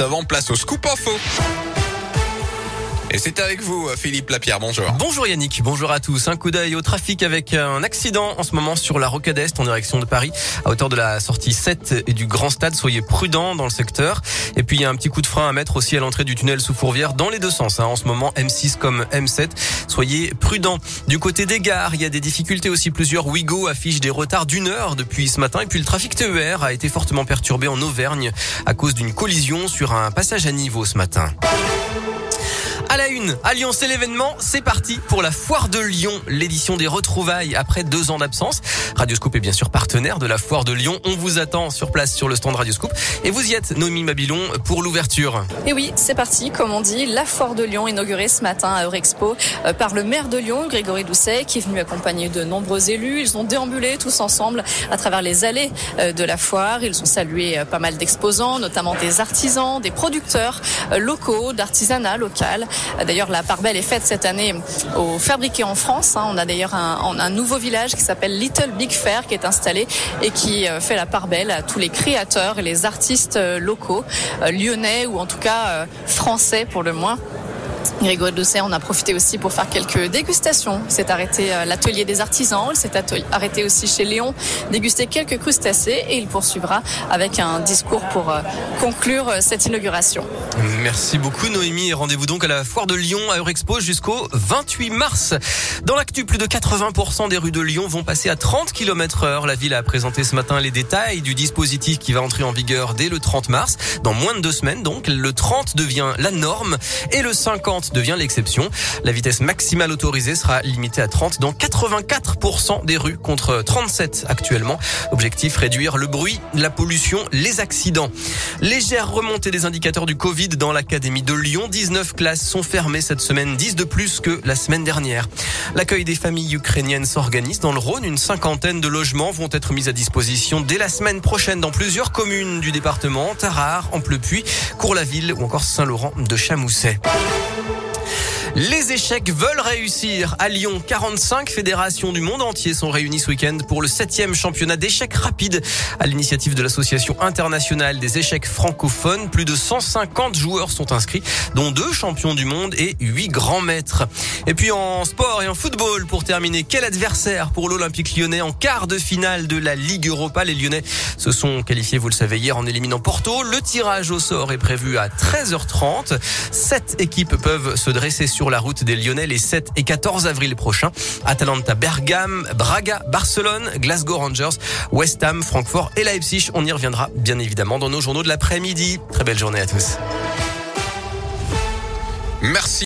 Avant, place au scoop info. Et c'est avec vous, Philippe Lapierre. Bonjour. Bonjour Yannick. Bonjour à tous. Un coup d'œil au trafic avec un accident en ce moment sur la Rocade Est en direction de Paris, à hauteur de la sortie 7 et du Grand Stade. Soyez prudents dans le secteur. Et puis il y a un petit coup de frein à mettre aussi à l'entrée du tunnel sous Fourvière dans les deux sens. Hein. En ce moment, M6 comme M7. Soyez prudents. Du côté des gares, il y a des difficultés aussi. Plusieurs Ouigo affichent des retards d'une heure depuis ce matin. Et puis le trafic TER a été fortement perturbé en Auvergne à cause d'une collision sur un passage à niveau ce matin. À la une, à Lyon, c'est l'événement. C'est parti pour la Foire de Lyon, l'édition des retrouvailles après deux ans d'absence. Radioscoop est bien sûr partenaire de la Foire de Lyon. On vous attend sur place sur le stand Radioscoop. Et vous y êtes, Noémie Mabilon, pour l'ouverture. Et oui, c'est parti. Comme on dit, la Foire de Lyon inaugurée ce matin à Eurexpo euh, par le maire de Lyon, Grégory Doucet, qui est venu accompagner de nombreux élus. Ils ont déambulé tous ensemble à travers les allées euh, de la foire. Ils ont salué euh, pas mal d'exposants, notamment des artisans, des producteurs locaux, d'artisanat local. D'ailleurs, la part belle est faite cette année au Fabriqué en France. Hein. On a d'ailleurs un, nouveau village qui s'appelle Little Big Fair qui est installé et qui euh, fait la part belle à tous les créateurs et les artistes euh, locaux, euh, lyonnais ou en tout cas français pour le moins. Grégory Doucet, on a profité aussi pour faire quelques dégustations. Il s'est arrêté à l'atelier des artisans, il s'est arrêté aussi chez Léon, déguster quelques crustacés et il poursuivra avec un discours pour euh, conclure euh, cette inauguration. Merci beaucoup Noémie et rendez-vous donc à la foire de Lyon à Eurexpo jusqu'au 28 mars. Dans l'actu, plus de 80% des rues de Lyon vont passer à 30 km heure. La ville a présenté ce matin les détails du dispositif qui va entrer en vigueur dès le 30 mars. Dans moins de deux semaines donc, le 30 devient la norme et le 50 devient l'exception. La vitesse maximale autorisée sera limitée à 30 dans 84% des rues contre 37 actuellement. Objectif réduire le bruit, la pollution, les accidents. Légère remontée des indicateurs du Covid dans l'académie de Lyon. 19 classes sont fermées cette semaine, 10 de plus que la semaine dernière. L'accueil des familles ukrainiennes s'organise dans le Rhône. Une cinquantaine de logements vont être mis à disposition dès la semaine prochaine dans plusieurs communes du département, Tarare, Amplepuis, Cours-la-Ville ou encore Saint-Laurent de Chamousset. Les échecs veulent réussir. À Lyon, 45 fédérations du monde entier sont réunies ce week-end pour le septième championnat d'échecs rapide à l'initiative de l'Association internationale des échecs francophones. Plus de 150 joueurs sont inscrits, dont deux champions du monde et huit grands maîtres. Et puis en sport et en football, pour terminer, quel adversaire pour l'Olympique lyonnais en quart de finale de la Ligue Europa? Les Lyonnais se sont qualifiés, vous le savez, hier en éliminant Porto. Le tirage au sort est prévu à 13h30. Sept équipes peuvent se dresser la route des Lyonnais les 7 et 14 avril prochains. Atalanta, Bergame, Braga, Barcelone, Glasgow Rangers, West Ham, Francfort et Leipzig. On y reviendra bien évidemment dans nos journaux de l'après-midi. Très belle journée à tous. Merci.